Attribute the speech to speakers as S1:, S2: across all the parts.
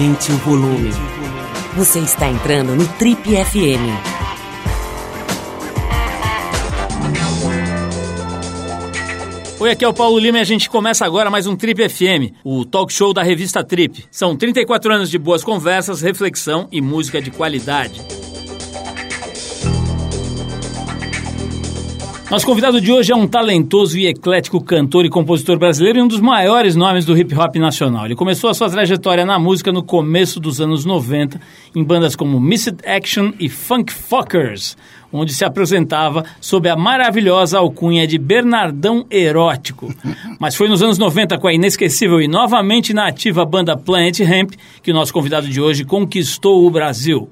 S1: Aumente o volume. Você está entrando no Trip FM.
S2: Oi, aqui é o Paulo Lima e a gente começa agora mais um Trip FM, o talk show da revista Trip. São 34 anos de boas conversas, reflexão e música de qualidade. Nosso convidado de hoje é um talentoso e eclético cantor e compositor brasileiro e um dos maiores nomes do hip hop nacional. Ele começou a sua trajetória na música no começo dos anos 90, em bandas como Missed Action e Funk Fuckers, onde se apresentava sob a maravilhosa alcunha de Bernardão Erótico. Mas foi nos anos 90 com a inesquecível e novamente na ativa banda Planet Hemp que o nosso convidado de hoje conquistou o Brasil.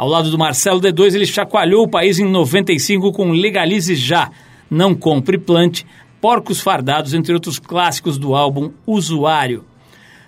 S2: Ao lado do Marcelo D2, ele chacoalhou o país em 95 com Legalize Já, Não Compre Plante, Porcos Fardados, entre outros clássicos do álbum Usuário.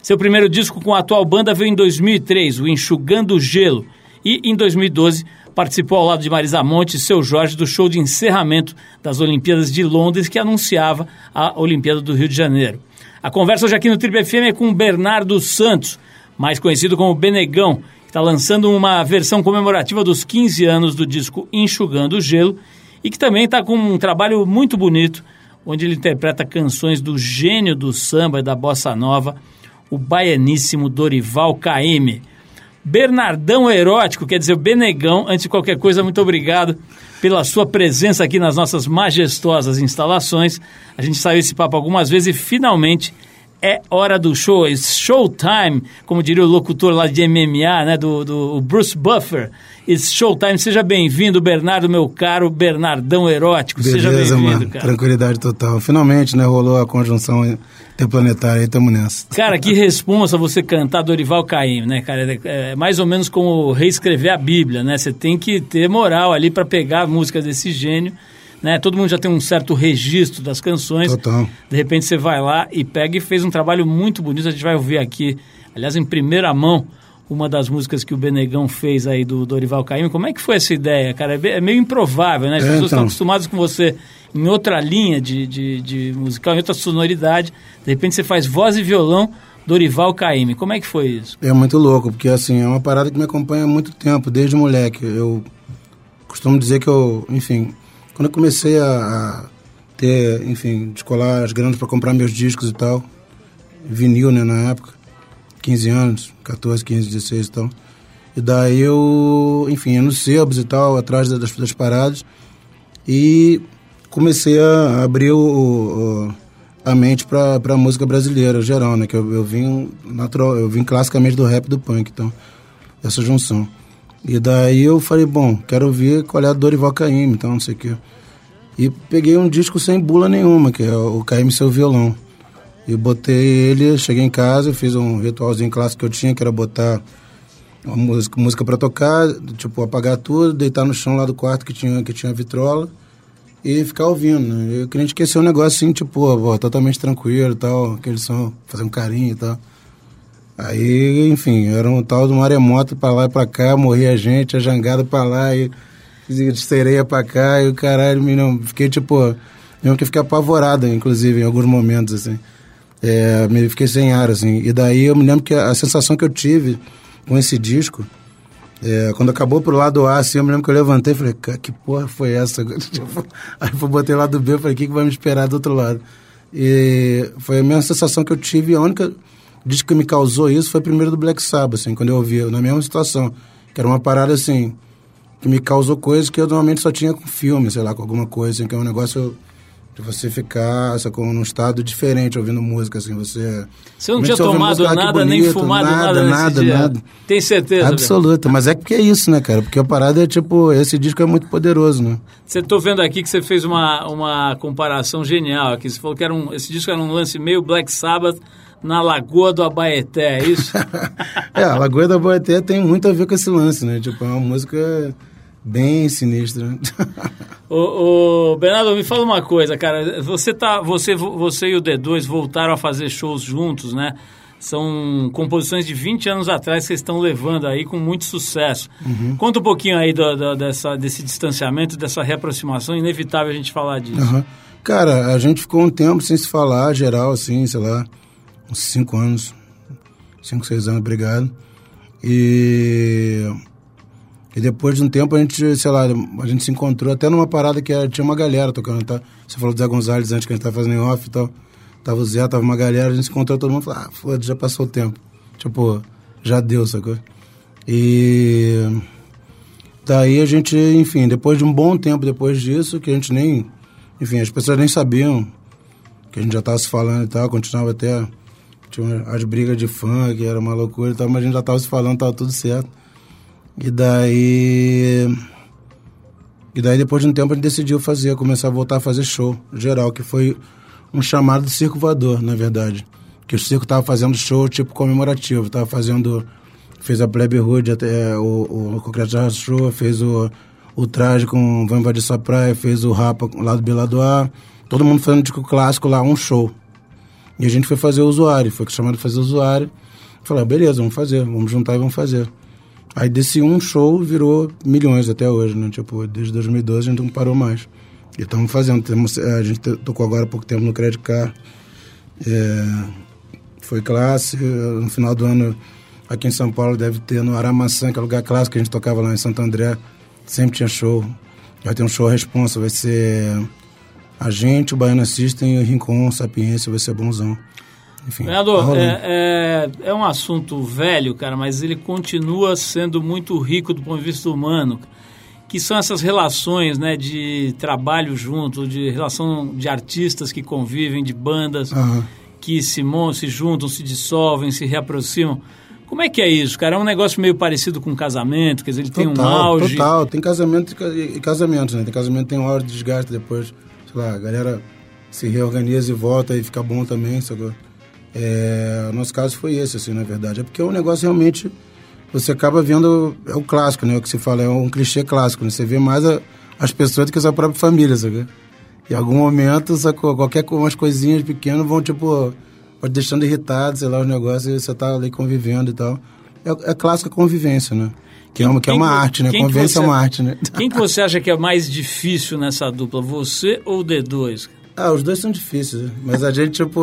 S2: Seu primeiro disco com a atual banda veio em 2003, o Enxugando Gelo, e em 2012 participou ao lado de Marisa Monte e seu Jorge do show de encerramento das Olimpíadas de Londres que anunciava a Olimpíada do Rio de Janeiro. A conversa hoje aqui no Triple FM é com Bernardo Santos, mais conhecido como Benegão, está lançando uma versão comemorativa dos 15 anos do disco Enxugando o Gelo e que também está com um trabalho muito bonito, onde ele interpreta canções do gênio do samba e da bossa nova, o baianíssimo Dorival Caymmi. Bernardão Erótico, quer dizer, o Benegão, antes de qualquer coisa, muito obrigado pela sua presença aqui nas nossas majestosas instalações. A gente saiu esse papo algumas vezes e finalmente é hora do show, é showtime, como diria o locutor lá de MMA, né, do, do Bruce Buffer. It's showtime. Seja bem-vindo, Bernardo, meu caro Bernardão Erótico.
S3: Beleza,
S2: Seja
S3: bem-vindo, cara. Tranquilidade total. Finalmente, né, rolou a conjunção interplanetária e estamos nessa.
S2: Cara, que responsa você cantar Dorival Caymmi, né, cara? É mais ou menos como reescrever a Bíblia, né? Você tem que ter moral ali para pegar a música desse gênio né? Todo mundo já tem um certo registro das canções.
S3: Total.
S2: De repente você vai lá e pega e fez um trabalho muito bonito. A gente vai ouvir aqui, aliás, em primeira mão, uma das músicas que o Benegão fez aí do Dorival Caymmi. Como é que foi essa ideia, cara? É meio improvável, né? As é, pessoas então. estão acostumadas com você em outra linha de, de, de musical, em outra sonoridade. De repente você faz voz e violão, Dorival Caymmi. Como é que foi isso?
S3: É muito louco, porque assim, é uma parada que me acompanha há muito tempo, desde moleque. Eu costumo dizer que eu, enfim, quando eu comecei a, ter, enfim, descolar as granas para comprar meus discos e tal, vinil, né, na época, 15 anos, 14, 15, 16 e tal. E daí eu, enfim, ia nos sebos e tal, atrás das, das paradas, e comecei a abrir o, o a mente para a música brasileira geral, né? Que eu, eu vim natural, eu vim classicamente do rap e do punk, então essa junção. E daí eu falei, bom, quero ouvir qual é a Dorival Caymmi, então não sei o quê. E peguei um disco sem bula nenhuma, que é o Caymmi Seu Violão. E botei ele, cheguei em casa, fiz um ritualzinho clássico que eu tinha, que era botar uma música, música para tocar, tipo, apagar tudo, deitar no chão lá do quarto que tinha, que tinha vitrola e ficar ouvindo. Né? Eu queria esquecer um negócio assim, tipo, pô, totalmente tranquilo e tal, aquele som, fazer um carinho e tal. Aí, enfim, era um tal de maremoto pra lá e pra cá, morria gente, a jangada pra lá e sereia pra cá e o caralho, menino, fiquei tipo, mesmo que fiquei apavorado, inclusive, em alguns momentos, assim. É, me fiquei sem ar, assim. E daí eu me lembro que a, sensação que eu tive com esse disco, é, quando acabou pro lado A, assim, eu me lembro que eu levantei e falei, que porra foi essa? Tipo, aí eu botei lado B, eu falei, o que, que vai me esperar do outro lado? E foi a mesma sensação que eu tive, a única disco que me causou isso foi o primeiro do Black Sabbath, assim, quando eu ouvi, na mesma situação. Que era uma parada, assim, que me causou coisas que eu normalmente só tinha com filme, sei lá, com alguma coisa, assim, que é um negócio de você ficar com num estado diferente ouvindo música, assim, você...
S2: Você não tinha tomado música, nada, bonito, nem fumado nada, nada,
S3: nada, nada.
S2: Tem certeza?
S3: Absoluta, mas é porque é isso, né, cara? Porque a parada é, tipo, esse disco é muito poderoso, né?
S2: Você tô vendo aqui que você fez uma, uma comparação genial aqui, você falou que era um, esse disco era um lance meio Black Sabbath, na Lagoa do Abaeté, é isso?
S3: é, a Lagoa do Abaeté tem muito a ver com esse lance, né? Tipo, é uma música bem sinistra.
S2: ô, ô, Bernardo, me fala uma coisa, cara. Você, tá, você, você e o D2 voltaram a fazer shows juntos, né? São composições de 20 anos atrás que vocês estão levando aí com muito sucesso. Uhum. Conta um pouquinho aí do, do, dessa, desse distanciamento, dessa reaproximação. Inevitável a gente falar disso.
S3: Uhum. Cara, a gente ficou um tempo sem se falar, geral, assim, sei lá uns cinco anos, cinco, seis anos, obrigado. E, e depois de um tempo a gente, sei lá, a gente se encontrou até numa parada que era, tinha uma galera tocando. Tá? Você falou do Zé Gonzalez antes que a gente tava fazendo em off e tal. Tava o Zé, tava uma galera, a gente se encontrou todo mundo falou, ah, foda, já passou o tempo. Tipo, já deu, sacou? E daí a gente, enfim, depois de um bom tempo depois disso, que a gente nem, enfim, as pessoas nem sabiam que a gente já tava se falando e tal, continuava até tinha as brigas de que era uma loucura e tal, mas a gente já tava se falando, tava tudo certo. E daí. E daí, depois de um tempo, a gente decidiu fazer, começar a voltar a fazer show geral, que foi um chamado do Circo Voador, na verdade. Que o circo tava fazendo show tipo comemorativo, tava fazendo. Fez a Plebe Hood, até, o, o Concreto Show, fez o, o traje com Vamos Invadir Sua Praia, fez o Rapa lá do Beladoar. Todo mundo fazendo disco clássico lá, um show. E a gente foi fazer o usuário, foi chamado fazer o usuário. Falei, ah, beleza, vamos fazer, vamos juntar e vamos fazer. Aí desse um show virou milhões até hoje, né? Tipo, desde 2012 a gente não parou mais. E estamos fazendo. Temos, é, a gente tocou agora há pouco tempo no Credit Car. É, foi classe. No final do ano, aqui em São Paulo, deve ter no Aramaçã, que é lugar clássico que a gente tocava lá em Santo André. Sempre tinha show. Vai ter um show responsa, vai ser a gente, o Baiano System o Rincon, Sapiência, vai ser bonzão.
S2: Enfim, Vereador, tá é, é, é, um assunto velho, cara, mas ele continua sendo muito rico do ponto de vista humano, que são essas relações né, de trabalho junto, de relação de artistas que convivem, de bandas uhum. que se, se juntam, se dissolvem, se reaproximam. Como é que é isso, cara? É um negócio meio parecido com casamento, quer dizer, ele total, tem um auge.
S3: Total, tem casamento e casamento, né? Tem casamento tem uma hora de desgaste depois sei lá, a galera se reorganiza e volta e fica bom também, sabe? É, o nosso caso foi esse, assim, na verdade. É porque é um negócio realmente. Você acaba vendo. É o clássico, né? O que se fala, é um clichê clássico, né? Você vê mais a, as pessoas do que a sua própria família, sabe? Em algum momento, sacou? Qualquer umas coisinhas pequenas vão, tipo, pode deixando irritado, sei lá, os negócios, e você tá ali convivendo e tal. É, é clássica convivência, né? Que, é uma, que é uma arte, né? Convivência é uma arte, né?
S2: Quem que você acha que é mais difícil nessa dupla, você ou o D2?
S3: Ah, os dois são difíceis, né? mas a gente, tipo...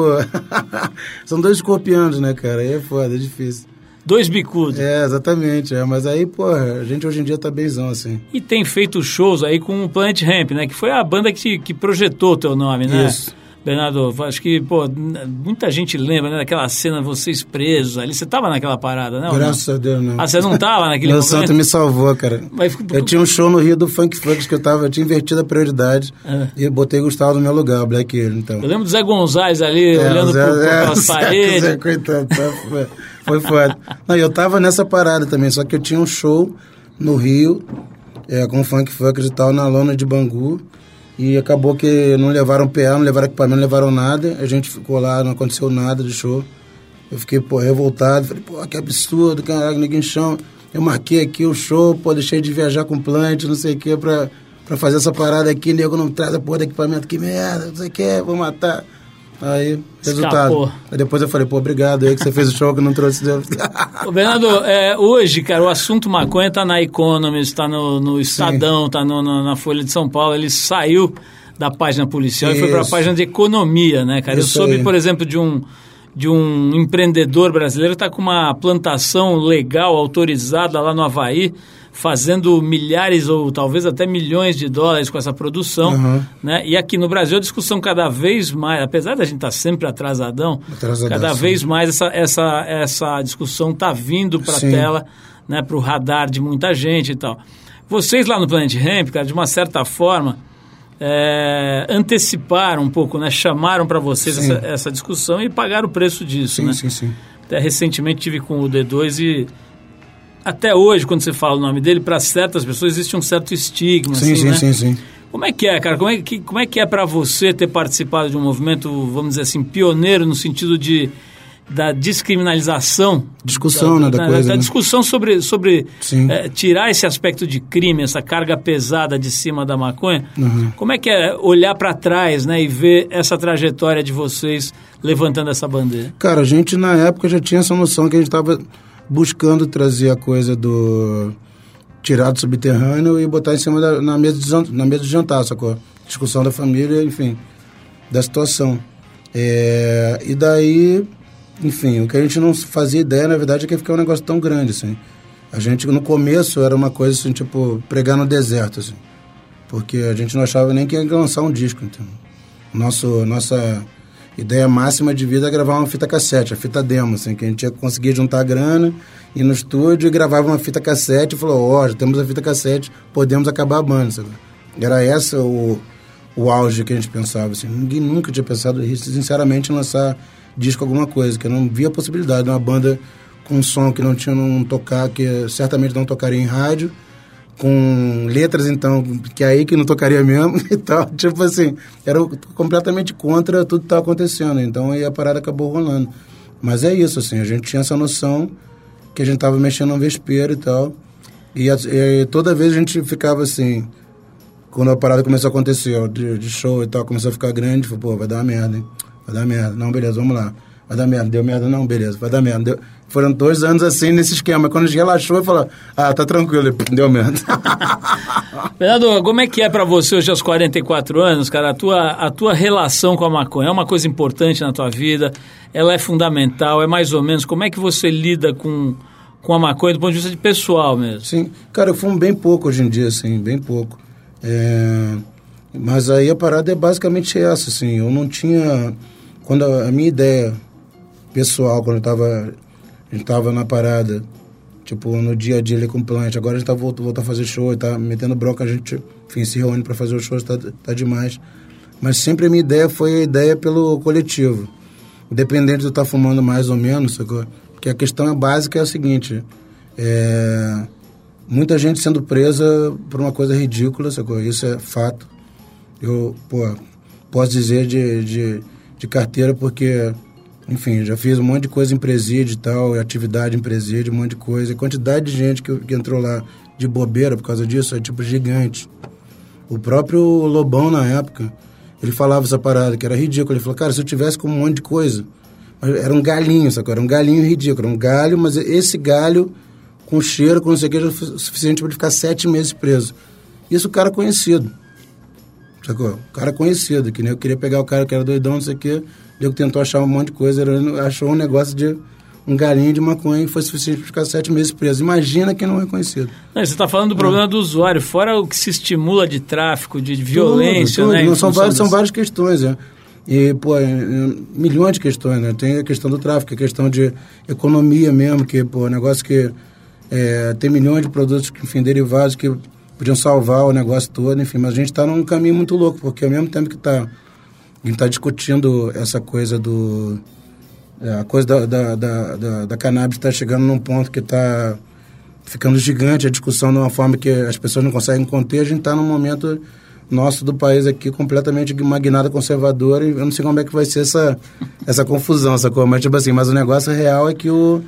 S3: são dois escorpianos, né, cara? Aí é foda, é difícil.
S2: Dois bicudos.
S3: É, exatamente. É. Mas aí, pô, a gente hoje em dia tá benzão, assim.
S2: E tem feito shows aí com o Planet Ramp, né? Que foi a banda que, que projetou o teu nome, né?
S3: Isso.
S2: Bernardo, acho que, pô, muita gente lembra, né, daquela cena, vocês presos ali. Você tava naquela parada, né?
S3: Graças a Deus, não.
S2: Ah, você não tava naquele
S3: Meu momento? santo me salvou, cara. Mas, eu tinha um show no Rio do Funk Funk que eu tava, eu tinha invertido a prioridade é. e eu botei Gustavo no meu lugar, o Black Hill, então.
S2: Eu lembro do Zé Gonzalez ali, é, olhando Zé, por, é, paredes. Zé,
S3: coitado, tá, foi, foi foda. Não, eu tava nessa parada também, só que eu tinha um show no Rio, é, com Funk Funk e tal, na lona de Bangu. E acabou que não levaram PA, não levaram equipamento, não levaram nada. A gente ficou lá, não aconteceu nada de show. Eu fiquei, pô, revoltado. Falei, pô, que absurdo, caralho, ninguém chão. Eu marquei aqui o show, pô, deixei de viajar com plant, não sei o quê, pra, pra fazer essa parada aqui. Nego não traz a porra do equipamento, que merda, não sei o quê, vou matar. Aí, resultado. Escapou. Aí depois eu falei, pô, obrigado aí que você fez o show que não trouxe.
S2: Bernardo, é, hoje, cara, o assunto maconha tá na Economist, tá no, no Estadão, Sim. tá no, no, na Folha de São Paulo. Ele saiu da página policial Isso. e foi para a página de economia, né, cara? Isso eu soube, aí. por exemplo, de um de um empreendedor brasileiro que está com uma plantação legal, autorizada lá no Havaí, fazendo milhares ou talvez até milhões de dólares com essa produção, uhum. né? E aqui no Brasil a discussão cada vez mais, apesar da gente estar tá sempre atrasadão, Atrasadão, cada sim. vez mais essa, essa, essa discussão está vindo para a tela, né? Para o radar de muita gente e tal. Vocês lá no Planet Ramp, cara, de uma certa forma, é, anteciparam um pouco, né? Chamaram para vocês essa, essa, discussão e pagaram o preço disso,
S3: sim,
S2: né?
S3: Sim, sim.
S2: Até recentemente tive com o D2 e até hoje, quando você fala o nome dele, para certas pessoas existe um certo estigma.
S3: Sim,
S2: assim,
S3: sim,
S2: né?
S3: sim, sim.
S2: Como é que é, cara? Como é que, como é, que é para você ter participado de um movimento, vamos dizer assim, pioneiro no sentido de da descriminalização
S3: discussão da, né, da, da coisa
S2: da
S3: né?
S2: discussão sobre sobre é, tirar esse aspecto de crime essa carga pesada de cima da maconha uhum. como é que é olhar para trás né e ver essa trajetória de vocês levantando essa bandeira
S3: cara a gente na época já tinha essa noção que a gente estava buscando trazer a coisa do tirar do subterrâneo e botar em cima da na mesa de, na mesa de jantar sacou discussão da família enfim da situação é, e daí enfim, o que a gente não fazia ideia, na verdade, é que ia ficar um negócio tão grande, assim. A gente, no começo, era uma coisa assim, tipo, pregar no deserto, assim. Porque a gente não achava nem que ia lançar um disco, então. Nosso, nossa ideia máxima de vida é gravar uma fita cassete, a fita demo, assim, que a gente ia conseguir juntar grana, ir no estúdio e gravava uma fita cassete e falou, ó, oh, já temos a fita cassete, podemos acabar a banda, sabe? Era essa o, o auge que a gente pensava, assim. Ninguém nunca tinha pensado, sinceramente, em lançar disco alguma coisa, que eu não via a possibilidade de uma banda com um som que não tinha não tocar, que certamente não tocaria em rádio, com letras, então, que é aí que não tocaria mesmo e tal. Tipo assim, era completamente contra tudo que estava acontecendo. Então aí a parada acabou rolando. Mas é isso, assim, a gente tinha essa noção que a gente estava mexendo no vespeiro e tal. E, e, toda vez a gente ficava assim, quando a parada começou a acontecer, de, de show e tal, começou a ficar grande, falou, pô, vai dar uma merda, hein? Vai dar merda. Não, beleza, vamos lá. Vai dar merda. Deu merda? Não, beleza. Vai dar merda. Deu... Foram dois anos assim nesse esquema. Quando a gente relaxou, e falou, ah, tá tranquilo. Deu merda.
S2: Fernando, como é que é para você hoje aos 44 anos, cara, a tua, a tua relação com a maconha? É uma coisa importante na tua vida? Ela é fundamental? É mais ou menos? Como é que você lida com, com a maconha do ponto de vista de pessoal mesmo?
S3: Sim. Cara, eu fumo bem pouco hoje em dia, assim, bem pouco. É... Mas aí a parada é basicamente essa, assim. Eu não tinha... Quando a minha ideia pessoal, quando tava, a gente tava na parada, tipo, no dia a dia ali com o plant, agora a gente tá voltando volta a fazer show, tá metendo bronca, a gente, enfim, se reúne para fazer os shows, tá, tá demais. Mas sempre a minha ideia foi a ideia pelo coletivo. Independente de eu estar tá fumando mais ou menos, sacou? Porque a questão é básica é a seguinte, é... Muita gente sendo presa por uma coisa ridícula, sacou? Isso é fato. Eu, pô, posso dizer de, de, de carteira porque enfim, já fiz um monte de coisa em presídio e tal, atividade em presídio, um monte de coisa. a quantidade de gente que, que entrou lá de bobeira por causa disso é tipo gigante. O próprio Lobão, na época, ele falava essa parada, que era ridículo. Ele falou, cara, se eu tivesse com um monte de coisa, era um galinho, sacou? Era um galinho ridículo, era um galho, mas esse galho com cheiro, com não sei o que, era suficiente para ele ficar sete meses preso. Isso o cara conhecido. Sacou? O cara conhecido, que nem eu queria pegar o cara que era doidão, não sei o que Diego tentou achar um monte de coisa, ele achou um negócio de um galinho de maconha e foi suficiente para ficar sete meses preso. Imagina quem não é conhecido.
S2: Não, você está falando do problema é. do usuário, fora o que se estimula de tráfico, de violência, tudo, tudo.
S3: né? Não, são, várias, são várias questões, é. E, pô, é, é, milhões de questões, né? Tem a questão do tráfico, a questão de economia mesmo, que, pô, negócio que é, tem milhões de produtos, enfim, derivados que podiam salvar o negócio todo, enfim. Mas a gente está num caminho muito louco, porque ao mesmo tempo que está a gente está discutindo essa coisa do. É, a coisa da, da, da, da, da cannabis está chegando num ponto que está ficando gigante a discussão de uma forma que as pessoas não conseguem conter. A gente está num momento nosso do país aqui completamente magnada conservadora e eu não sei como é que vai ser essa, essa confusão, essa coisa. Mas, tipo assim, mas o negócio real é que o,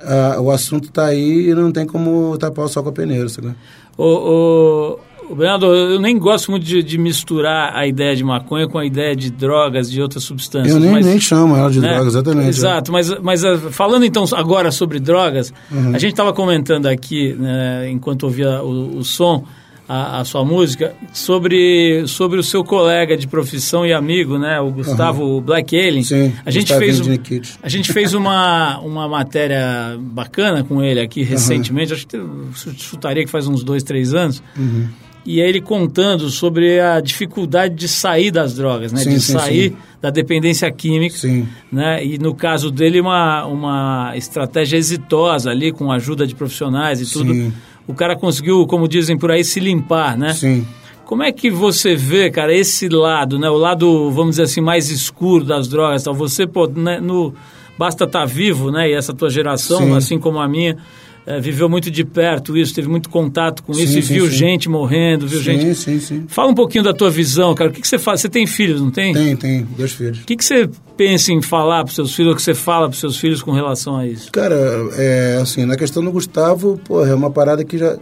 S3: a, o assunto está aí e não tem como tapar o sol com a peneira, sabe?
S2: O, o, Bernardo, eu nem gosto muito de, de, misturar a ideia de maconha com a ideia de drogas, de outras substâncias.
S3: Eu nem, mas, nem chamo ela de né? drogas, exatamente.
S2: Exato, é. mas, mas eh, falando então agora sobre drogas, uhum. a gente estava comentando aqui, né, enquanto ouvia o, o som, a, a, sua música, sobre, sobre o seu colega de profissão e amigo, né, o Gustavo uhum. Black Alien.
S3: Sim,
S2: a gente fez, a gente fez uma, uma matéria bacana com ele aqui recentemente, uhum. acho que chutaria que faz uns dois, três anos. Uhum e é ele contando sobre a dificuldade de sair das drogas, né?
S3: Sim,
S2: de
S3: sim,
S2: sair
S3: sim.
S2: da dependência química. Né? E no caso dele, uma, uma estratégia exitosa ali, com a ajuda de profissionais e tudo. O cara conseguiu, como dizem por aí, se limpar, né?
S3: Sim.
S2: Como é que você vê, cara, esse lado, né? O lado, vamos dizer assim, mais escuro das drogas, tal. Você, pô, né, no, basta estar tá vivo, né? E essa tua geração,
S3: Sim.
S2: assim como a minha, é, viveu muito de perto isso, teve muito contato com
S3: sim,
S2: isso e
S3: sim,
S2: viu
S3: sim.
S2: gente morrendo, viu gente.
S3: Sim, sim.
S2: Fala um pouquinho da tua visão, cara. O que, que você faz? Você tem filhos, não tem?
S3: Tem, tem, dois filhos.
S2: O que, que você pensa em falar para seus filhos, ou que você fala para seus filhos com relação a isso?
S3: Cara, é assim, na questão do Gustavo, porra, é uma parada que já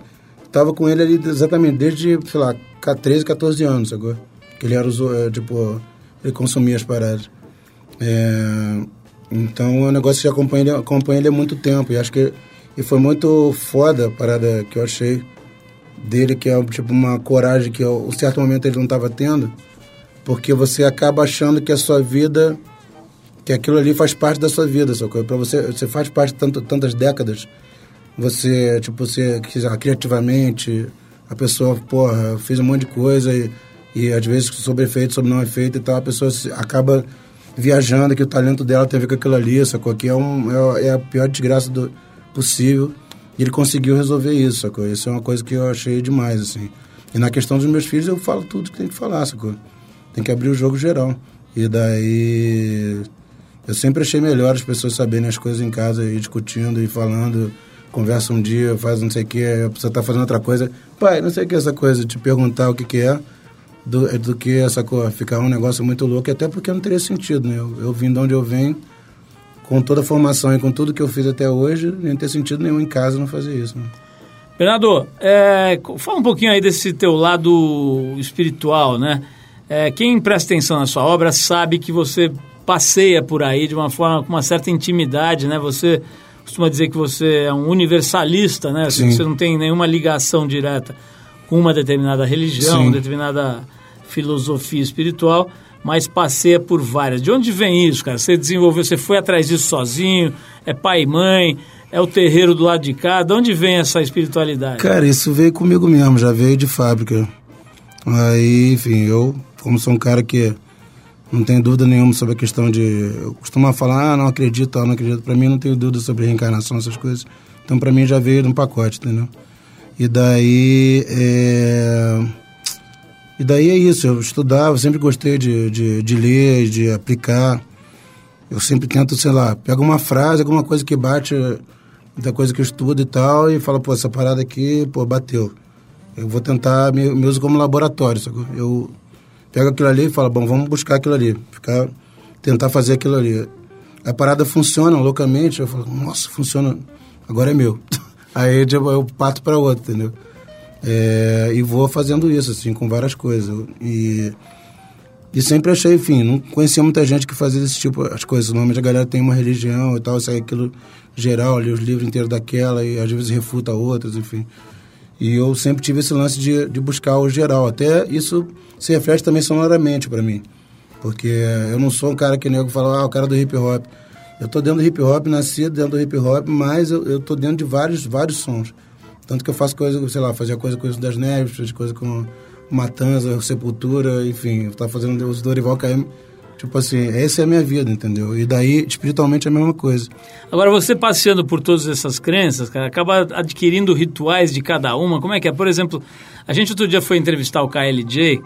S3: tava com ele ali exatamente desde, sei lá, 13, 14 anos agora. Que ele era, é, tipo, ele consumia as paradas. É, então é um negócio que já acompanha ele, acompanha ele há muito tempo. E acho que e foi muito foda a parada que eu achei dele, que é tipo uma coragem que em um certo momento ele não estava tendo, porque você acaba achando que a sua vida que aquilo ali faz parte da sua vida, sacou? Para você, você faz parte de tanto, tantas décadas, você, tipo, você, criativamente, a pessoa, porra, fez um monte de coisa e, e às vezes sobre efeito, sobre não efeito e tal, a pessoa acaba viajando, que o talento dela tem a ver com aquilo ali, sacou? Que é, um, é, é a pior desgraça do, possível. E ele conseguiu resolver isso, sacou? Isso é uma coisa que eu achei demais, assim. E na questão dos meus filhos, eu falo tudo que tem que falar, sacou? Tem que abrir o jogo geral. E daí. Eu sempre achei melhor as pessoas saberem as coisas em casa e discutindo e falando. Conversa um dia, faz não sei o que, a pessoa tá fazendo outra coisa. Pai, não sei o que é essa coisa, te perguntar o que, que é do, do que essa coisa, ficar um negócio muito louco, até porque não teria sentido, né? Eu, eu vim de onde eu venho, com toda a formação e com tudo que eu fiz até hoje, nem ter sentido nenhum em casa não fazer isso. Né?
S2: Bernardo, é, fala um pouquinho aí desse teu lado espiritual, né? É, quem presta atenção na sua obra sabe que você passeia por aí de uma forma com uma certa intimidade, né? Você costuma dizer que você é um universalista, né? Sim. Você não tem nenhuma ligação direta com uma determinada religião, uma determinada filosofia espiritual, mas passeia por várias. De onde vem isso, cara? Você desenvolveu, você foi atrás disso sozinho? É pai e mãe? É o terreiro do lado de cá? De onde vem essa espiritualidade?
S3: Cara, isso veio comigo mesmo, já veio de fábrica. Aí, enfim, eu, como sou um cara que não tem dúvida nenhuma sobre a questão de. Eu costumo falar, ah, não acredito, não acredito. Para mim, não tenho dúvida sobre reencarnação, essas coisas. Então, para mim, já veio num pacote, entendeu? E daí. É... E daí é isso, eu estudava, sempre gostei de, de, de ler, de aplicar. Eu sempre tento, sei lá, pego uma frase, alguma coisa que bate da coisa que eu estudo e tal, e falo, pô, essa parada aqui, pô, bateu. Eu vou tentar, me, me uso como laboratório, sabe? Eu pego aquilo ali e falo, bom, vamos buscar aquilo ali, ficar, tentar fazer aquilo ali. A parada funciona loucamente, eu falo, nossa, funciona, agora é meu. Aí tipo, eu parto para outro, entendeu? É, e vou fazendo isso, assim, com várias coisas. E, e sempre achei, enfim, não conhecia muita gente que fazia esse tipo as coisas. Normalmente a galera tem uma religião e tal, sai aquilo geral, ali os livros inteiros daquela e às vezes refuta outras, enfim. E eu sempre tive esse lance de, de buscar o geral. Até isso se reflete também sonoramente para mim. Porque eu não sou um cara que nego fala, ah, o cara do hip hop. Eu tô dentro do hip hop, nasci dentro do hip hop, mas eu, eu tô dentro de vários, vários sons. Tanto que eu faço coisa, sei lá, fazia coisa com isso das neves, fazia coisa com Matanza, Sepultura, enfim, eu tava fazendo os Dorival KM. Tipo assim, essa é a minha vida, entendeu? E daí, espiritualmente, é a mesma coisa.
S2: Agora, você passeando por todas essas crenças, cara, acaba adquirindo rituais de cada uma. Como é que é? Por exemplo, a gente outro dia foi entrevistar o KLJ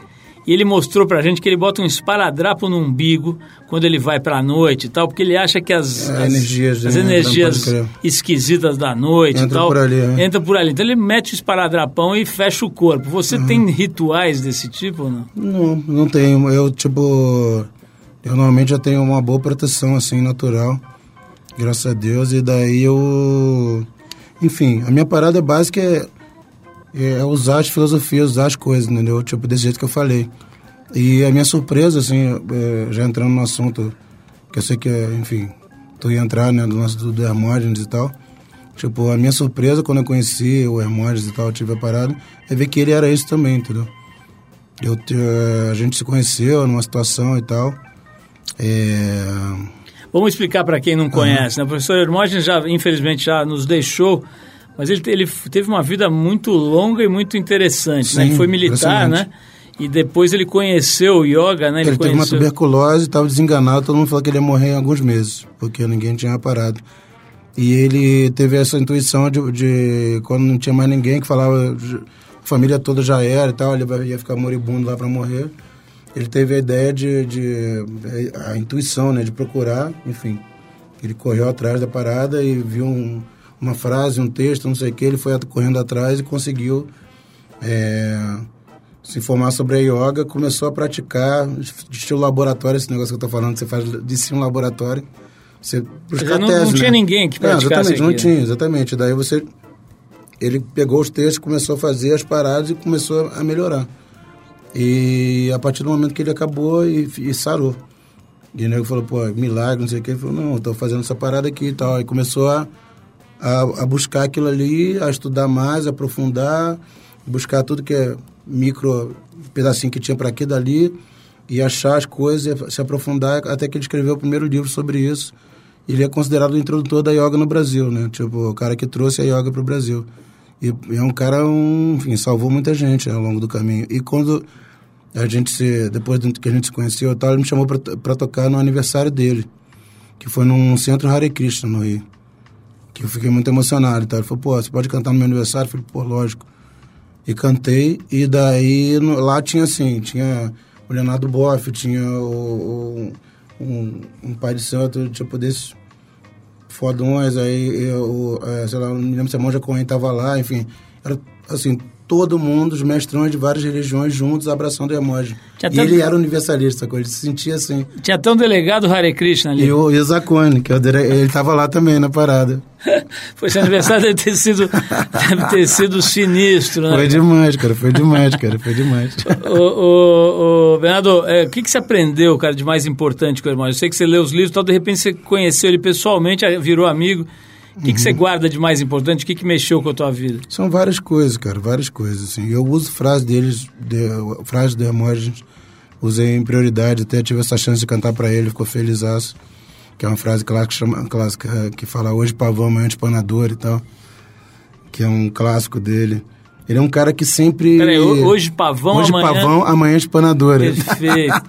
S2: e ele mostrou pra gente que ele bota um esparadrapo no umbigo quando ele vai pra noite e tal, porque ele acha que as,
S3: é,
S2: as
S3: energias,
S2: as
S3: né?
S2: energias esquisitas da noite
S3: Entra
S2: e tal.
S3: por ali, né?
S2: Entra por ali. Então ele mete o esparadrapão e fecha o corpo. Você uhum. tem rituais desse tipo ou não?
S3: Não, não tenho. Eu, tipo. Eu normalmente já tenho uma boa proteção, assim, natural. Graças a Deus. E daí eu. Enfim, a minha parada básica é é usar as filosofias, usar as coisas, entendeu? Tipo, desse jeito que eu falei. E a minha surpresa, assim, é, já entrando no assunto, que eu sei que, enfim, tu ia entrar, né, no lance do, do Hermógenes e tal. Tipo, a minha surpresa quando eu conheci o Hermógenes e tal, tive a parada, é ver que ele era isso também, entendeu? Eu, a gente se conheceu numa situação e tal. É...
S2: Vamos explicar para quem não conhece, uhum. né? O professor Hermógenes já, infelizmente, já nos deixou mas ele, ele teve uma vida muito longa e muito interessante, Sim, né? Ele foi militar, né? E depois ele conheceu o yoga, né?
S3: Ele,
S2: ele
S3: conheceu... teve uma tuberculose, estava desenganado, todo mundo falou que ele ia morrer em alguns meses, porque ninguém tinha parado. E ele teve essa intuição de, de quando não tinha mais ninguém que falava, a família toda já era e tal, ele ia ficar moribundo lá para morrer. Ele teve a ideia de, de, a intuição, né, de procurar, enfim. Ele correu atrás da parada e viu um, uma frase, um texto, não sei o que, ele foi correndo atrás e conseguiu é, se informar sobre a yoga, começou a praticar, estilo laboratório, esse negócio que eu estou falando, você faz de si um laboratório. Você
S2: buscar não, tese, não tinha né? ninguém que praticasse
S3: é, Exatamente,
S2: aqui,
S3: não
S2: né?
S3: tinha, exatamente. Daí você... Ele pegou os textos, começou a fazer as paradas e começou a melhorar. E a partir do momento que ele acabou e, e sarou. E o nego falou, pô, milagre, não sei o que. Ele falou, não, estou fazendo essa parada aqui e tal. E começou a a, a, buscar aquilo ali, a estudar mais, aprofundar, buscar tudo que é micro pedacinho que tinha para aqui dali e achar as coisas, se aprofundar, até que ele escreveu o primeiro livro sobre isso. Ele é considerado o introdutor da yoga no Brasil, né? Tipo, o cara que trouxe a yoga para o Brasil. E, e, é um cara, um, enfim, salvou muita gente ao longo do caminho. E quando a gente se, depois que a gente se conheceu, tal, ele me chamou para tocar no aniversário dele, que foi num centro Hare Krishna no Rio. Que eu fiquei muito emocionado tal. Ele falou, pô, você pode cantar no meu aniversário? Eu falei, pô, lógico. E cantei, e daí no, lá tinha assim, tinha o Leonardo Boff, tinha o, o um, um pai de santo, tipo, desses fodões, aí eu, é, sei lá, se a Monja Cohen tava lá, enfim, era assim, todo mundo, os mestrões de várias religiões juntos abraçando o emoji. Tinha e ele era universalista, ele se sentia assim.
S2: Tinha até um delegado Hare Krishna ali.
S3: E o Isakone, que é ele estava lá também na parada.
S2: foi esse aniversário deve ter sido deve ter sido sinistro, né?
S3: Foi demais, cara, foi demais, cara, foi demais.
S2: o, o, o Bernardo, é, o que, que você aprendeu, cara, de mais importante com o irmão? Eu sei que você leu os livros, tal, de repente você conheceu ele pessoalmente, virou amigo. O que, uhum. que você guarda de mais importante? O que, que mexeu com a tua vida?
S3: São várias coisas, cara, várias coisas. Assim. Eu uso frases deles, de, frases de Hermógenes, usei em prioridade, até tive essa chance de cantar para ele, ficou feliz que é uma frase clássica, clássica que fala hoje pavão, amanhã espanador e tal, que é um clássico dele. Ele é um cara que sempre.
S2: Peraí, hoje pavão,
S3: hoje
S2: amanhã.
S3: pavão, amanhã espanador.
S2: Perfeito.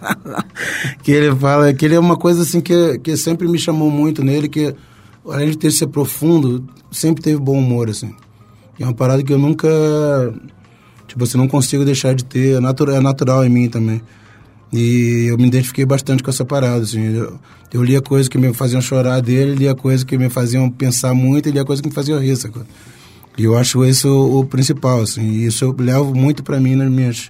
S3: que ele fala, que ele é uma coisa assim que, que sempre me chamou muito nele, que além de ter ser profundo, sempre teve bom humor, assim. E é uma parada que eu nunca. Tipo assim, não consigo deixar de ter. É natural, é natural em mim também. E eu me identifiquei bastante com essa parada, assim. Eu, eu lia coisas que me faziam chorar dele, lia coisas que me faziam pensar muito e lia coisas que me faziam rir, sacou? E eu acho isso o, principal, assim. E isso eu levo muito para mim nas minhas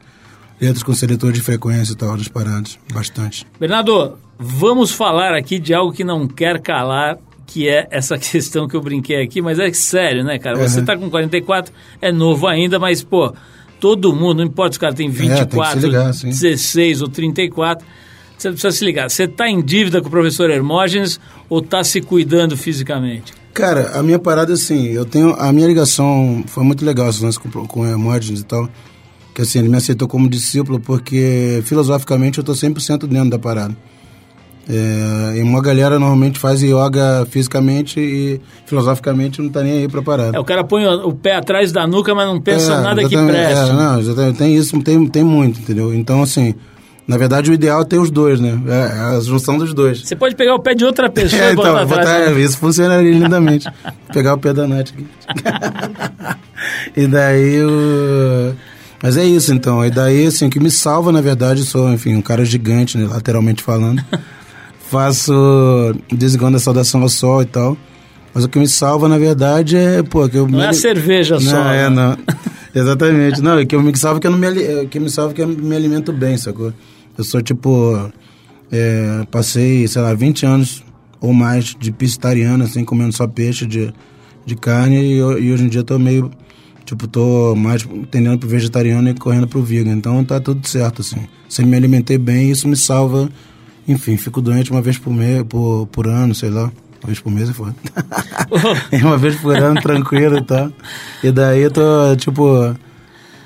S3: letras com seletor de frequência e tal, das paradas. Bastante.
S2: Bernardo, vamos falar aqui de algo que não quer calar que é essa questão que eu brinquei aqui, mas é sério, né, cara? Você está com 44, é novo ainda, mas, pô, todo mundo, não importa se o cara tem 24, é, tem ligar, 16 ou 34, você precisa se ligar. Você está em dívida com o professor Hermógenes ou está se cuidando fisicamente?
S3: Cara, a minha parada, assim, eu tenho... A minha ligação foi muito legal, esse lance com, com o Hermógenes e tal, que, assim, ele me aceitou como discípulo porque, filosoficamente, eu estou 100% dentro da parada. É, e uma galera normalmente faz yoga fisicamente e filosoficamente não tá nem aí pra parar.
S2: É, o cara põe o, pé atrás da nuca, mas não pensa é, nada que preste.
S3: É, não, exatamente, tem isso, tem, tem muito, entendeu? Então, assim, na verdade, o ideal é ter os dois, né? É, é a junção dos dois.
S2: Você pode pegar o pé de outra pessoa
S3: é,
S2: e botar
S3: então,
S2: botar,
S3: né? Isso funcionaria lindamente. pegar o pé da Nath aqui. e daí o... Mas é isso, então. E daí, assim, o que me salva, na verdade, sou, enfim, um cara gigante, né, lateralmente falando faço desligando a saudação ao sol e tal. Mas o que me salva, na verdade, é, pô, que eu...
S2: Não
S3: me...
S2: é a cerveja
S3: não,
S2: só.
S3: É, né? não. Exatamente. Não, é que eu me salva que eu não me, é, que me salva que eu me alimento bem, sacou? Eu sou, tipo... É, passei, sei lá, 20 anos ou mais de piscitariano, assim, comendo só peixe de, de carne. E, e hoje em dia tô meio... Tipo, tô mais tendendo pro vegetariano e correndo pro vegan. Então tá tudo certo, assim. Se me alimentei bem, isso me salva enfim, fico doente uma vez por, mês, por, por ano, sei lá. Uma vez por mês é foda. uma vez por ano, tranquilo e tal. E daí eu tô, tipo,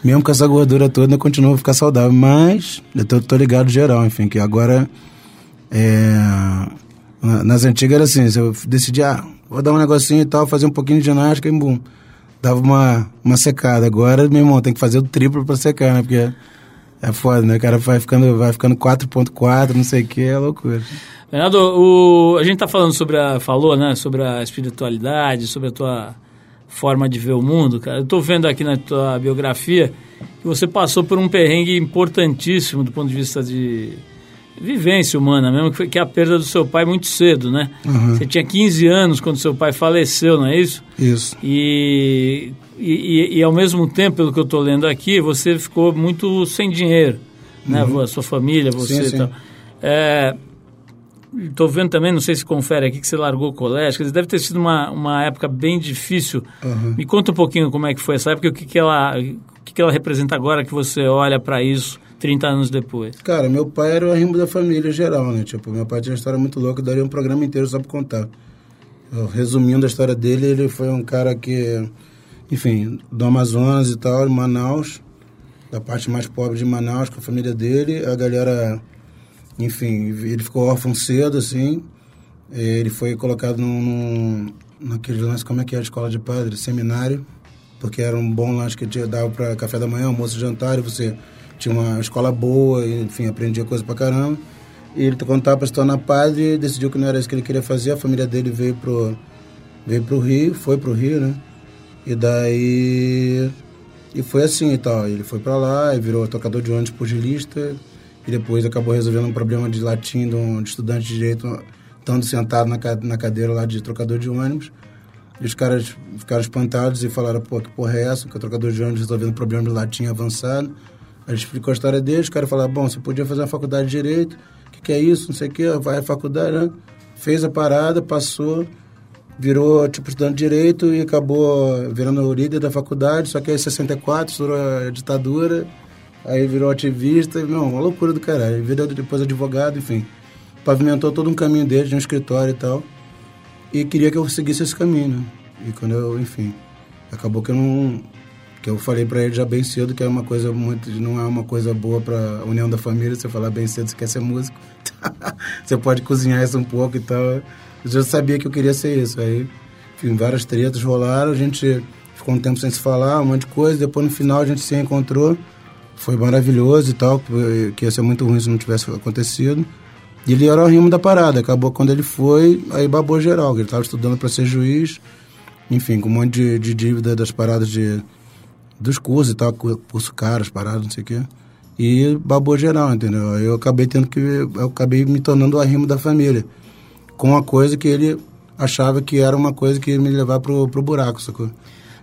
S3: mesmo com essa gordura toda, eu continuo a ficar saudável. Mas eu tô, tô ligado geral, enfim, que agora. É, nas antigas era assim, se eu decidir, ah, vou dar um negocinho e tal, fazer um pouquinho de ginástica e bum. Dava uma, uma secada. Agora, meu irmão, tem que fazer o triplo pra secar, né? Porque é foda, né? O cara vai ficando, vai ficando 4.4, não sei o que, é loucura.
S2: Fernando, o, a gente tá falando sobre a. Falou, né? Sobre a espiritualidade, sobre a tua forma de ver o mundo, cara. Eu tô vendo aqui na tua biografia que você passou por um perrengue importantíssimo do ponto de vista de vivência humana mesmo, que, foi, que é a perda do seu pai muito cedo, né? Uhum. Você tinha 15 anos quando seu pai faleceu, não é isso?
S3: Isso.
S2: E e, e, e, ao mesmo tempo, pelo que eu estou lendo aqui, você ficou muito sem dinheiro, né? uhum. A sua família, você sim, sim. Estou é, vendo também, não sei se confere aqui, que você largou o colégio. Quer dizer, deve ter sido uma, uma época bem difícil. Uhum. Me conta um pouquinho como é que foi essa época e o que, que, ela, o que, que ela representa agora que você olha para isso 30 anos depois.
S3: Cara, meu pai era o arrimo da família geral, né? Tipo, meu pai tinha uma história muito louca, daria um programa inteiro só para contar. Eu, resumindo a história dele, ele foi um cara que enfim, do Amazonas e tal, Manaus, da parte mais pobre de Manaus, com a família dele. A galera enfim, ele ficou órfão cedo, assim. Ele foi colocado num, num, naquele lance, como é que é a escola de padre? Seminário, porque era um bom lanche que dava para café da manhã, almoço jantar, e você tinha uma escola boa, e, enfim, aprendia coisa pra caramba. E ele, quando estava para se tornar padre, decidiu que não era isso que ele queria fazer, a família dele veio pro, veio pro Rio, foi pro Rio, né? E daí... E foi assim e tal, ele foi para lá, e virou tocador de ônibus pugilista, e depois acabou resolvendo um problema de latim de um estudante de direito, estando sentado na, na cadeira lá de trocador de ônibus. E os caras ficaram espantados e falaram, pô, que porra é essa? Que o trocador de ônibus resolvendo um problema de latim avançado. A gente explicou a história dele, os caras falaram, bom, você podia fazer uma faculdade de Direito, o que, que é isso, não sei o quê, vai à faculdade, né? Fez a parada, passou, virou, tipo, estudante de Direito e acabou virando o líder da faculdade, só que aí em 64 estourou a ditadura, Aí virou ativista, não, uma loucura do caralho. Ele virou depois advogado, enfim. Pavimentou todo um caminho dele, de um escritório e tal. E queria que eu seguisse esse caminho, né? E quando eu, enfim, acabou que eu não. Que eu falei para ele já bem cedo que é uma coisa muito. Não é uma coisa boa pra união da família, você falar bem cedo você quer ser músico. você pode cozinhar isso um pouco e tal. Eu já sabia que eu queria ser isso. Aí, enfim, várias tretas rolaram, a gente ficou um tempo sem se falar, um monte de coisa. Depois no final a gente se encontrou foi maravilhoso e tal, que ia ser muito ruim se não tivesse acontecido. E ele era o rimo da parada. Acabou quando ele foi, aí babou geral. Ele estava estudando para ser juiz, enfim, com um monte de, de, dívida das paradas de dos cursos e tal, curso caro, as paradas, não sei o quê. E babou geral, entendeu? Eu acabei tendo que. Eu acabei me tornando o arrimo da família. Com uma coisa que ele achava que era uma coisa que ia me levar pro, pro buraco, sacou?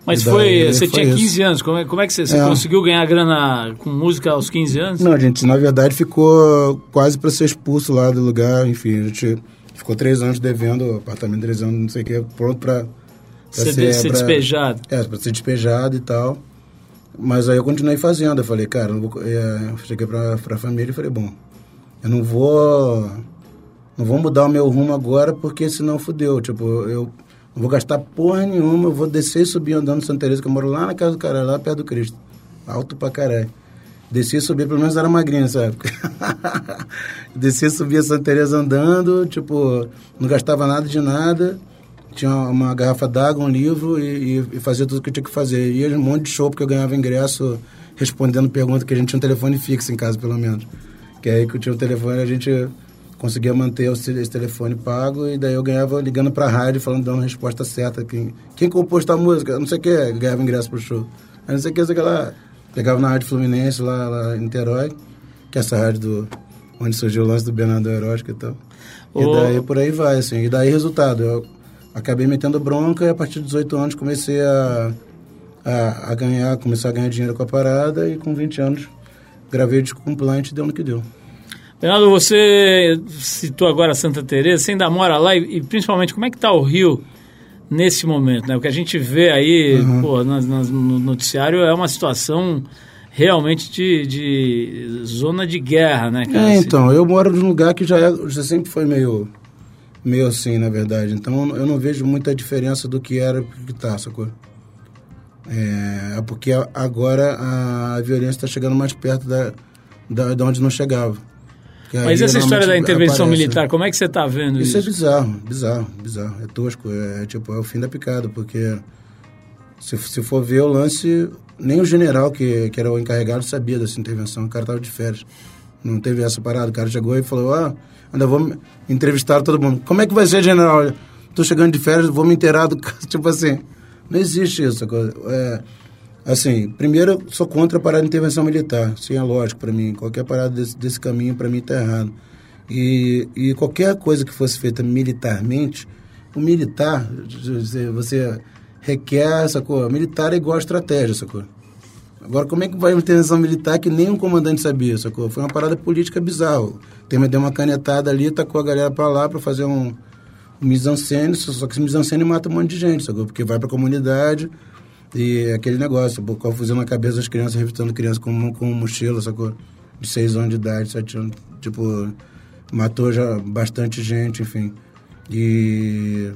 S2: Mas foi, você foi tinha 15 isso. anos, como é, como é que você, você é. conseguiu ganhar grana com música aos 15 anos?
S3: Não, a gente, na verdade, ficou quase para ser expulso lá do lugar, enfim, a gente ficou três anos devendo apartamento, três anos, não sei o que, pronto para
S2: ser, ser, ser pra, despejado.
S3: É, para ser despejado e tal. Mas aí eu continuei fazendo, eu falei, cara, eu, vou, é, eu cheguei para a família e falei, bom, eu não vou não vou mudar o meu rumo agora porque senão fudeu, tipo, eu não vou gastar porra nenhuma, eu vou descer e subir andando no Santa Teresa, que eu moro lá na casa do cara, lá perto do Cristo. Alto pra caralho. Desci e subi, pelo menos era magrinha nessa época. Desci e subia Santa Teresa andando, tipo, não gastava nada de nada. Tinha uma garrafa d'água, um livro e, e, fazia tudo o que eu tinha que fazer. Ia um monte de show, porque eu ganhava ingresso respondendo perguntas que a gente tinha um telefone fixo em casa, pelo menos. Que aí que eu tinha um telefone, a gente conseguia manter esse telefone pago e daí eu ganhava ligando para a rádio falando dando a resposta certa quem quem compôs a música? Não sei o que ganhava ingresso pro show. Aí não sei o que sei que lá. Pegava na rádio Fluminense lá, lá em Niterói que é essa rádio do onde surgiu o lance do Bernardo Erótico e tal. E daí por aí vai assim. E daí resultado eu acabei metendo bronca e a partir dos 18 anos comecei a, a, a ganhar começar a ganhar dinheiro com a parada e com 20 anos gravei disco com plant e deu no que deu
S2: Bernardo, você citou agora Santa Teresa, você ainda mora lá e, e principalmente como é que está o Rio nesse momento, né? O que a gente vê aí, uhum. pô, no, no noticiário é uma situação realmente de, de zona de guerra, né,
S3: cara? É, então, eu moro num lugar que já, é, já sempre foi meio, meio assim, na verdade. Então, eu não vejo muita diferença do que era que tá, sacou? É, é porque agora a violência está chegando mais perto da, da, de onde não chegava.
S2: Mas essa história da intervenção aparece. militar, como é que você está vendo isso?
S3: Isso é bizarro, bizarro, bizarro. É tosco, é, é, tipo, é o fim da picada, porque se, se for ver o lance, nem o general que, que era o encarregado sabia dessa intervenção, o cara estava de férias. Não teve essa parada, o cara chegou e falou, ah, ainda vou entrevistar todo mundo. Como é que vai ser, general? Estou chegando de férias, vou me inteirar do caso. Tipo assim, não existe isso. É, Assim, primeiro, sou contra a parada de intervenção militar. Sim, é lógico para mim. Qualquer parada desse, desse caminho, para mim, está errado. E, e qualquer coisa que fosse feita militarmente, o militar, você requer, essa coisa. Militar é igual a estratégia, sacou? Agora, como é que vai uma intervenção militar que nem um comandante sabia, sacou? Foi uma parada política bizarra. Tem deu uma canetada ali, tacou a galera para lá para fazer um, um mise-en-scène, só que esse mise-en-scène mata um monte de gente, sacou? Porque vai para a comunidade, e aquele negócio, confusão na cabeça das crianças, revistando crianças com, com mochila, sacou? De seis anos de idade, sete anos. Tipo, matou já bastante gente, enfim. E,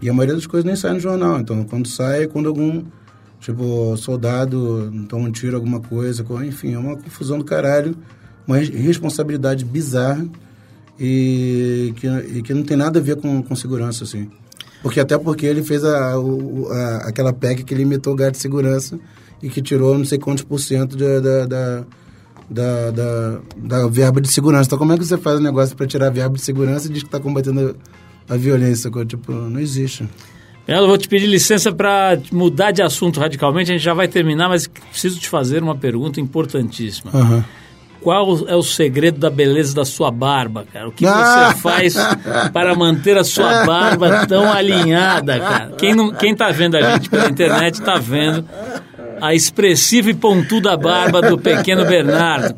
S3: e a maioria das coisas nem sai no jornal. Então, quando sai, é quando algum, tipo, soldado toma um tiro, alguma coisa, enfim, é uma confusão do caralho. Uma responsabilidade bizarra e que, e que não tem nada a ver com, com segurança, assim. Porque até porque ele fez a, a, aquela PEC que limitou o gasto de segurança e que tirou não sei quantos por cento da, da, da, da, da, da verba de segurança. Então como é que você faz um negócio para tirar a verba de segurança e diz que está combatendo a, a violência? Tipo, não existe.
S2: Eu vou te pedir licença para mudar de assunto radicalmente, a gente já vai terminar, mas preciso te fazer uma pergunta importantíssima.
S3: Uhum.
S2: Qual é o segredo da beleza da sua barba, cara? O que você faz para manter a sua barba tão alinhada, cara? Quem, não, quem tá vendo a gente pela internet está vendo a expressiva e pontuda barba do pequeno Bernardo.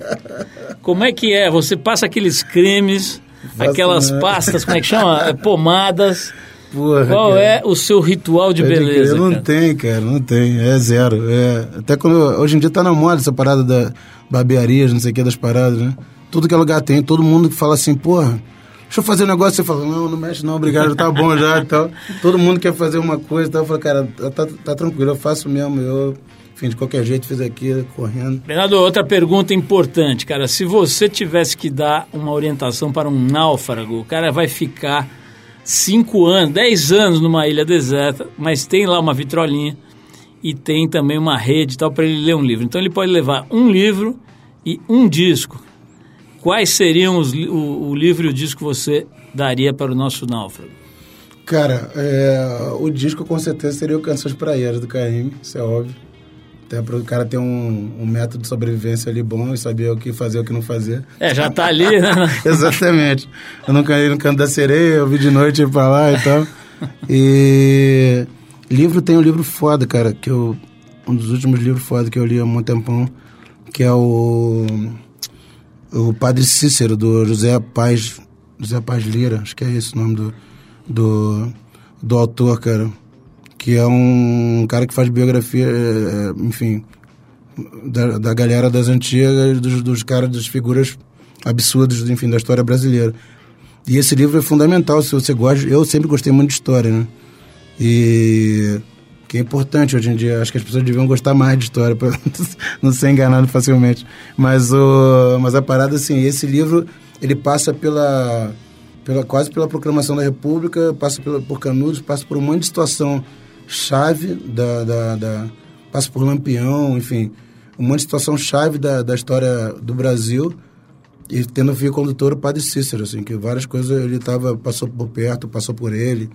S2: Como é que é? Você passa aqueles cremes, aquelas pastas, como é que chama? Pomadas
S3: Porra,
S2: Qual cara. é o seu ritual de beleza?
S3: Não
S2: cara?
S3: tem, cara, não tem. É zero. É, até quando. Hoje em dia tá na moda essa parada da barbearias, não sei o que, das paradas, né? Tudo que é lugar tem. Todo mundo que fala assim, porra, deixa eu fazer um negócio. Você fala, não, não mexe não, obrigado, tá bom já e tal. Todo mundo quer fazer uma coisa e tal. Eu falo, cara, tá, tá tranquilo, eu faço mesmo. Eu enfim, de qualquer jeito fiz aqui, correndo.
S2: Bernardo, outra pergunta importante, cara. Se você tivesse que dar uma orientação para um náufrago, o cara vai ficar cinco anos, dez anos numa ilha deserta, mas tem lá uma vitrolinha e tem também uma rede e tal para ele ler um livro. Então ele pode levar um livro e um disco. Quais seriam os, o, o livro e o disco que você daria para o nosso náufrago?
S3: Cara, é, o disco com certeza seria o Canções Praieiras do Caim, isso é óbvio. Até para o cara ter um, um, método de sobrevivência ali bom e saber o que fazer e o que não fazer.
S2: É, já tá ali, né?
S3: Exatamente. Eu não caí no canto da sereia, eu vi de noite ir pra lá e tal. E livro tem um livro foda, cara, que eu. Um dos últimos livros foda que eu li há muito tempão, que é o. O Padre Cícero, do José Paz. José Paz Lira, acho que é esse o nome do, do, do autor, cara que é um cara que faz biografia, é, é, enfim, da, da galera das antigas, dos, dos caras, das figuras absurdas, enfim, da história brasileira. E esse livro é fundamental se você gosta. Eu sempre gostei muito de história, né? E que é importante hoje em dia. Acho que as pessoas deviam gostar mais de história para não ser enganado facilmente. Mas o, mas a parada assim, esse livro ele passa pela, pela quase pela proclamação da República, passa pela, por Canudos, passa por um monte de situação chave da, da, da passa por Lampião, enfim, uma situação chave da, da história do Brasil e tendo fio condutor o Padre Cícero, assim, que várias coisas ele tava, passou por perto, passou por ele,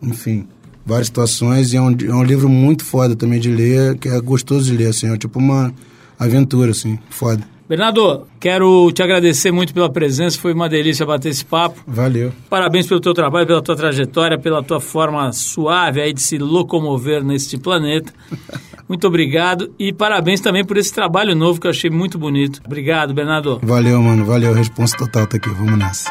S3: enfim, várias situações e é um, é um livro muito foda também de ler, que é gostoso de ler, assim, é tipo uma aventura, assim, foda.
S2: Bernardo, quero te agradecer muito pela presença, foi uma delícia bater esse papo.
S3: Valeu.
S2: Parabéns pelo teu trabalho, pela tua trajetória, pela tua forma suave aí de se locomover neste planeta. Muito obrigado e parabéns também por esse trabalho novo que eu achei muito bonito. Obrigado, Bernardo.
S3: Valeu, mano, valeu. Responsa total tá aqui, vamos nessa.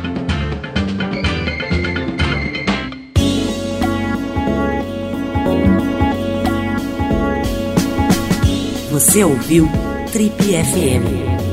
S1: Você ouviu Trip FM.